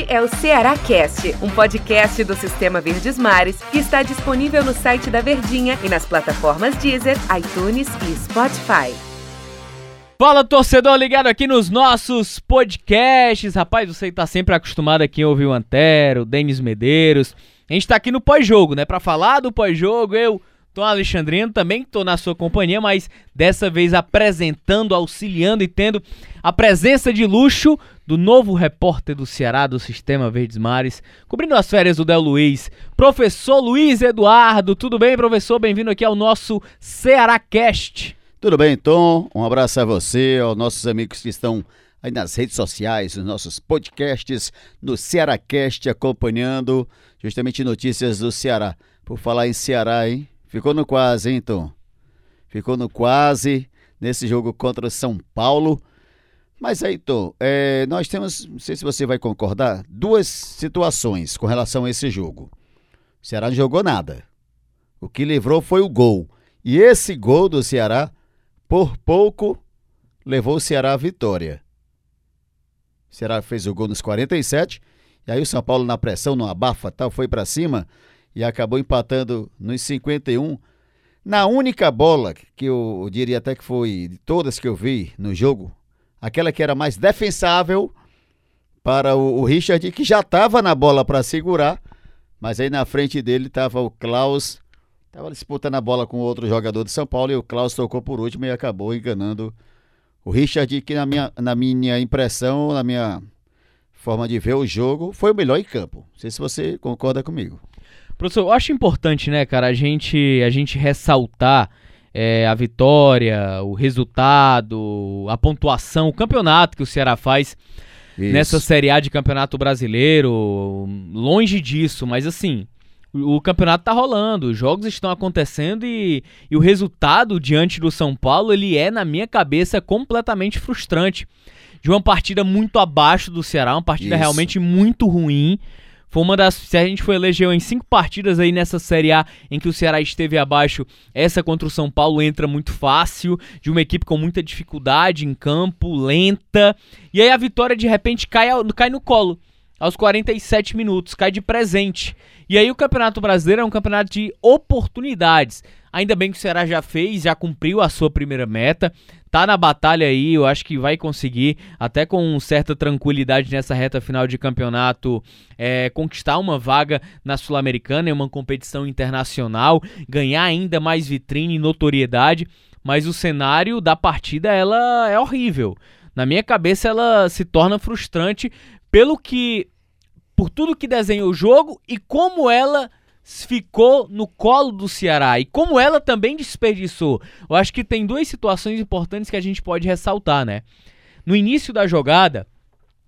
Este é o Ceará Cast, um podcast do Sistema Verdes Mares que está disponível no site da Verdinha e nas plataformas Deezer, iTunes e Spotify. Fala torcedor ligado aqui nos nossos podcasts. Rapaz, você está sempre acostumado aqui a ouvir o Antero, o Denis Medeiros. A gente está aqui no pós-jogo, né? Para falar do pós-jogo, eu, Tom Alexandrino, também estou na sua companhia, mas dessa vez apresentando, auxiliando e tendo a presença de luxo do novo repórter do Ceará do Sistema Verdes Mares, cobrindo as férias do Del Luiz, professor Luiz Eduardo. Tudo bem, professor? Bem-vindo aqui ao nosso Ceará Cast. Tudo bem, Tom? Um abraço a você, aos nossos amigos que estão aí nas redes sociais, nos nossos podcasts, no Cearacast, acompanhando justamente notícias do Ceará. Por falar em Ceará, hein? Ficou no quase, hein, Tom? Ficou no quase nesse jogo contra São Paulo. Mas aí, Tom, é, nós temos, não sei se você vai concordar, duas situações com relação a esse jogo. O Ceará não jogou nada. O que livrou foi o gol. E esse gol do Ceará, por pouco, levou o Ceará à vitória. O Ceará fez o gol nos 47, e aí o São Paulo na pressão, no abafa, tal, foi para cima e acabou empatando nos 51. Na única bola que eu, diria até que foi de todas que eu vi no jogo, aquela que era mais defensável para o, o Richard, que já estava na bola para segurar, mas aí na frente dele estava o Klaus, estava disputando a bola com outro jogador de São Paulo e o Klaus tocou por último e acabou enganando o Richard, que na minha, na minha impressão, na minha forma de ver o jogo, foi o melhor em campo. Não sei se você concorda comigo. Professor, eu acho importante, né, cara, a gente, a gente ressaltar é, a vitória, o resultado, a pontuação, o campeonato que o Ceará faz Isso. nessa Série A de Campeonato Brasileiro. Longe disso, mas assim, o, campeonato tá rolando, os jogos estão acontecendo e, e o resultado diante do São Paulo, ele é, na minha cabeça, completamente frustrante. De uma partida muito abaixo do Ceará, uma partida Isso. realmente muito ruim. Foi uma das. Se a gente for eleger em cinco partidas aí nessa Série A em que o Ceará esteve abaixo, essa contra o São Paulo entra muito fácil, de uma equipe com muita dificuldade em campo, lenta. E aí a vitória de repente cai, cai no colo. Aos 47 minutos, cai de presente. E aí o Campeonato Brasileiro é um campeonato de oportunidades. Ainda bem que o Ceará já fez, já cumpriu a sua primeira meta tá na batalha aí, eu acho que vai conseguir, até com certa tranquilidade nessa reta final de campeonato, é, conquistar uma vaga na Sul-Americana, em uma competição internacional, ganhar ainda mais vitrine e notoriedade, mas o cenário da partida ela é horrível. Na minha cabeça ela se torna frustrante pelo que por tudo que desenha o jogo e como ela ficou no colo do Ceará e como ela também desperdiçou. Eu acho que tem duas situações importantes que a gente pode ressaltar, né? No início da jogada,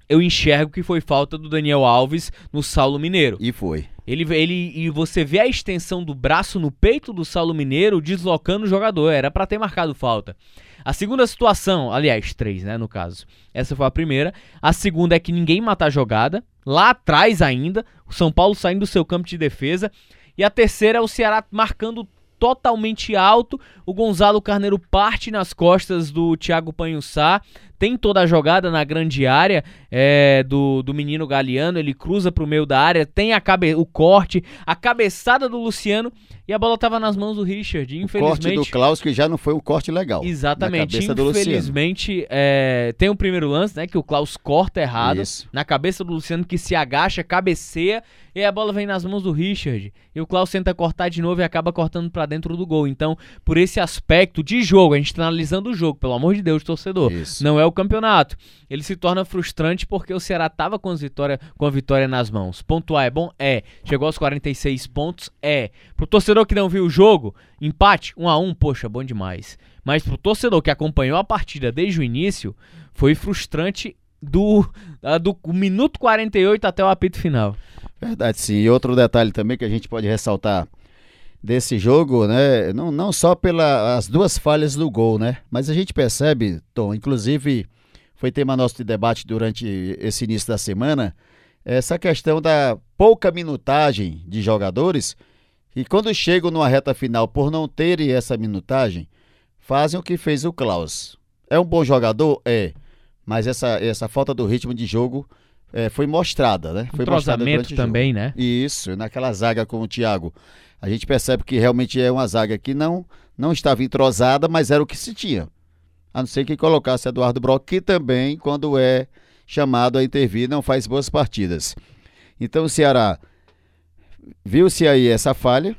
eu enxergo que foi falta do Daniel Alves no Saulo Mineiro. E foi. Ele, ele e você vê a extensão do braço no peito do Saulo Mineiro deslocando o jogador, era para ter marcado falta. A segunda situação, aliás, três, né, no caso. Essa foi a primeira. A segunda é que ninguém mata a jogada. Lá atrás ainda, o São Paulo saindo do seu campo de defesa. E a terceira é o Ceará marcando totalmente alto. O Gonzalo Carneiro parte nas costas do Thiago Panhussá tem toda a jogada na grande área é, do, do menino Galeano, ele cruza para o meio da área, tem a cabe o corte, a cabeçada do Luciano e a bola estava nas mãos do Richard. Infelizmente, o corte do Klaus que já não foi um corte legal. Exatamente. Infelizmente, é, tem o primeiro lance, né, que o Klaus corta errado Isso. na cabeça do Luciano que se agacha, cabeceia e a bola vem nas mãos do Richard. E o Klaus tenta cortar de novo e acaba cortando para dentro do gol. Então, por esse aspecto de jogo, a gente está analisando o jogo, pelo amor de Deus, torcedor. Isso. Não é o o campeonato. Ele se torna frustrante porque o Ceará estava com, vitória, com a vitória nas mãos. Pontuar é bom? É. Chegou aos 46 pontos? É. Pro torcedor que não viu o jogo, empate 1 a 1 poxa, bom demais. Mas pro torcedor que acompanhou a partida desde o início, foi frustrante do, do minuto 48 até o apito final. Verdade, sim. E outro detalhe também que a gente pode ressaltar desse jogo, né? Não, não só pelas duas falhas do gol, né? Mas a gente percebe, Tom, inclusive foi tema nosso de debate durante esse início da semana, essa questão da pouca minutagem de jogadores e quando chegam numa reta final por não terem essa minutagem, fazem o que fez o Klaus. É um bom jogador? É. Mas essa, essa falta do ritmo de jogo é, foi mostrada, né? Foi mostrada também, né? Isso, naquela zaga com o Thiago. A gente percebe que realmente é uma zaga que não, não estava entrosada, mas era o que se tinha. A não ser que colocasse Eduardo Brock, que também, quando é chamado a intervir, não faz boas partidas. Então o Ceará viu-se aí essa falha.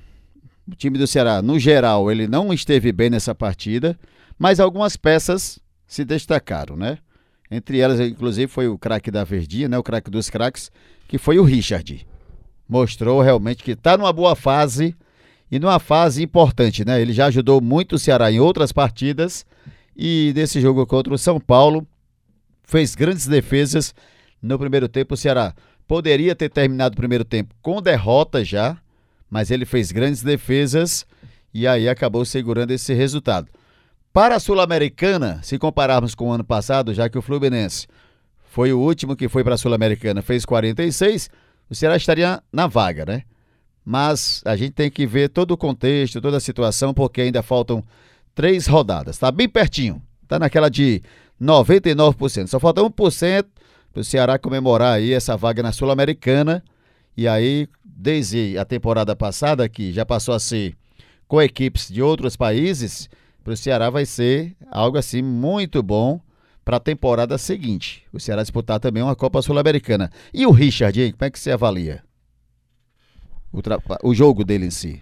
O time do Ceará, no geral, ele não esteve bem nessa partida, mas algumas peças se destacaram, né? Entre elas, inclusive, foi o craque da Verdinha, né? O craque dos craques, que foi o Richard. Mostrou realmente que está numa boa fase e numa fase importante, né? Ele já ajudou muito o Ceará em outras partidas e nesse jogo contra o São Paulo fez grandes defesas no primeiro tempo. O Ceará poderia ter terminado o primeiro tempo com derrota já, mas ele fez grandes defesas e aí acabou segurando esse resultado. Para a Sul-Americana, se compararmos com o ano passado, já que o Fluminense foi o último que foi para a Sul-Americana, fez 46, o Ceará estaria na vaga, né? Mas a gente tem que ver todo o contexto, toda a situação, porque ainda faltam três rodadas. Tá bem pertinho. Tá naquela de 99%. Só falta 1% para o Ceará comemorar aí essa vaga na Sul-Americana. E aí, desde a temporada passada, que já passou a ser com equipes de outros países, para o Ceará vai ser algo assim muito bom para a temporada seguinte. O Ceará disputar também uma Copa Sul-Americana. E o Richard, hein? como é que você avalia o, o jogo dele em si?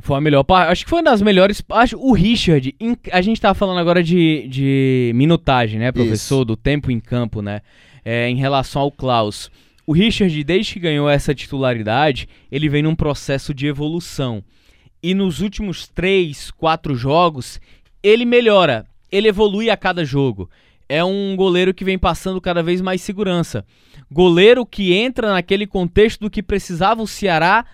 Foi a melhor parte. Acho que foi uma das melhores. Acho o Richard. a gente tava falando agora de, de minutagem, né, professor? Isso. Do tempo em campo, né? É, em relação ao Klaus. O Richard, desde que ganhou essa titularidade, ele vem num processo de evolução. E nos últimos três, quatro jogos, ele melhora, ele evolui a cada jogo. É um goleiro que vem passando cada vez mais segurança. Goleiro que entra naquele contexto do que precisava o Ceará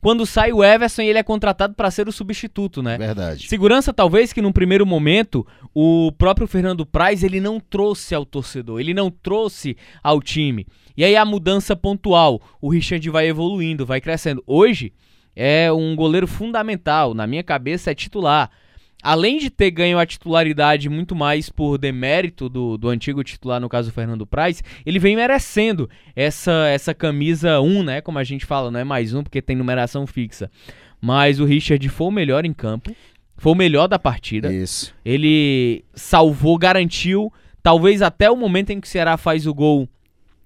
quando sai o Everson e ele é contratado para ser o substituto, né? Verdade. Segurança talvez que num primeiro momento o próprio Fernando Praz ele não trouxe ao torcedor, ele não trouxe ao time. E aí a mudança pontual, o Richard vai evoluindo, vai crescendo. Hoje é um goleiro fundamental, na minha cabeça é titular além de ter ganho a titularidade muito mais por demérito do, do antigo titular, no caso Fernando Praz, ele vem merecendo essa, essa camisa 1, né? Como a gente fala, não é mais um porque tem numeração fixa. Mas o Richard foi o melhor em campo, foi o melhor da partida. Isso. Ele salvou, garantiu, talvez até o momento em que o Ceará faz o gol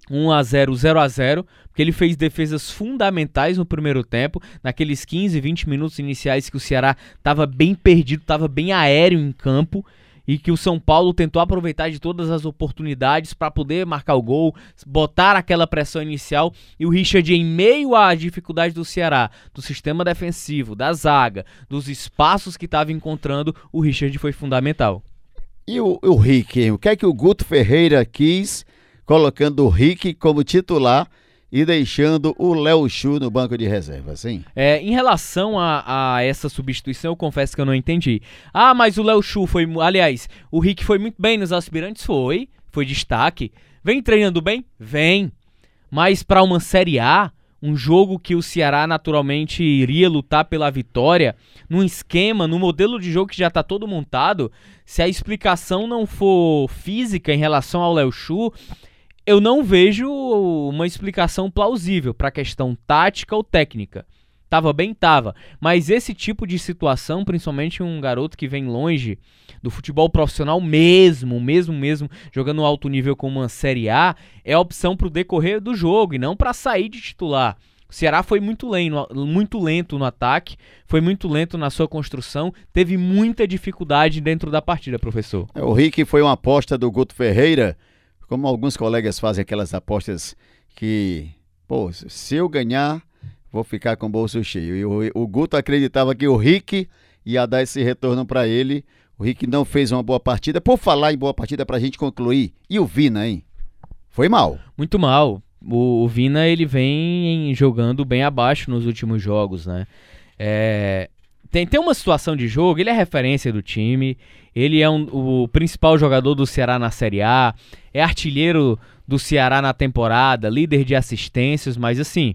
1 a 0, 0 a 0, porque ele fez defesas fundamentais no primeiro tempo, naqueles 15, 20 minutos iniciais que o Ceará estava bem perdido, estava bem aéreo em campo e que o São Paulo tentou aproveitar de todas as oportunidades para poder marcar o gol, botar aquela pressão inicial e o Richard em meio à dificuldade do Ceará, do sistema defensivo, da zaga, dos espaços que estava encontrando, o Richard foi fundamental. E o, o Rick, o que é que o Guto Ferreira quis colocando o Rick como titular e deixando o Léo Chu no banco de reserva, sim? É, em relação a, a, essa substituição, eu confesso que eu não entendi. Ah, mas o Léo Chu foi. Aliás, o Rick foi muito bem nos aspirantes? Foi. Foi destaque. Vem treinando bem? Vem. Mas para uma Série A, um jogo que o Ceará naturalmente iria lutar pela vitória, num esquema, num modelo de jogo que já está todo montado, se a explicação não for física em relação ao Léo Chu, eu não vejo uma explicação plausível para a questão tática ou técnica. Tava bem, tava. Mas esse tipo de situação, principalmente um garoto que vem longe do futebol profissional mesmo, mesmo, mesmo, jogando alto nível com uma Série A, é opção para o decorrer do jogo e não para sair de titular. O Ceará foi muito lento, muito lento no ataque, foi muito lento na sua construção, teve muita dificuldade dentro da partida, professor. É, o Rick foi uma aposta do Guto Ferreira como alguns colegas fazem aquelas apostas que, pô, se eu ganhar, vou ficar com o bolso cheio. E o, o Guto acreditava que o Rick ia dar esse retorno para ele. O Rick não fez uma boa partida. Por falar em boa partida, para a gente concluir, e o Vina, hein? Foi mal. Muito mal. O, o Vina, ele vem jogando bem abaixo nos últimos jogos, né? É, tem, tem uma situação de jogo, ele é referência do time, ele é um, o principal jogador do Ceará na Série A, é artilheiro do Ceará na temporada, líder de assistências, mas assim,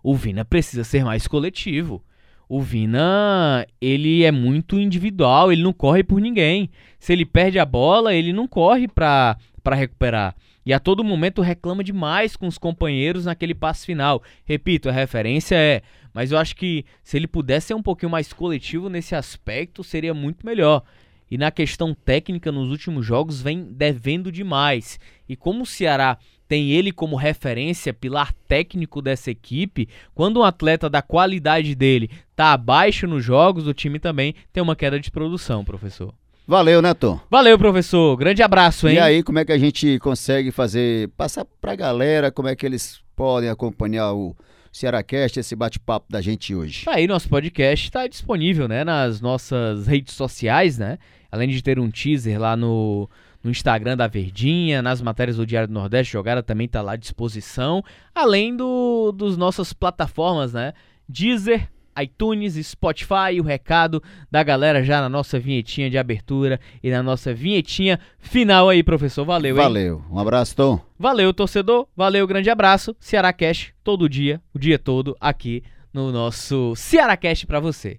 o Vina precisa ser mais coletivo. O Vina, ele é muito individual, ele não corre por ninguém. Se ele perde a bola, ele não corre para recuperar. e a todo momento reclama demais com os companheiros naquele passe final. Repito, a referência é, mas eu acho que se ele pudesse ser um pouquinho mais coletivo nesse aspecto, seria muito melhor. E na questão técnica, nos últimos jogos, vem devendo demais. E como o Ceará tem ele como referência, pilar técnico dessa equipe, quando um atleta da qualidade dele está abaixo nos jogos, o time também tem uma queda de produção, professor. Valeu, né, Tom? Valeu, professor. Grande abraço, hein? E aí, como é que a gente consegue fazer, passar pra galera, como é que eles podem acompanhar o Cearacast, esse bate-papo da gente hoje? Tá aí, nosso podcast está disponível, né, nas nossas redes sociais, né? Além de ter um teaser lá no, no Instagram da Verdinha, nas matérias do Diário do Nordeste, jogada também está lá à disposição, além do, dos nossas plataformas, né? Deezer, iTunes, Spotify, o recado da galera já na nossa vinhetinha de abertura e na nossa vinhetinha final aí, professor. Valeu, hein? Valeu. Um abraço, Tom. Valeu, torcedor. Valeu, grande abraço. Ceará Cash todo dia, o dia todo aqui no nosso Ceará Cash para você.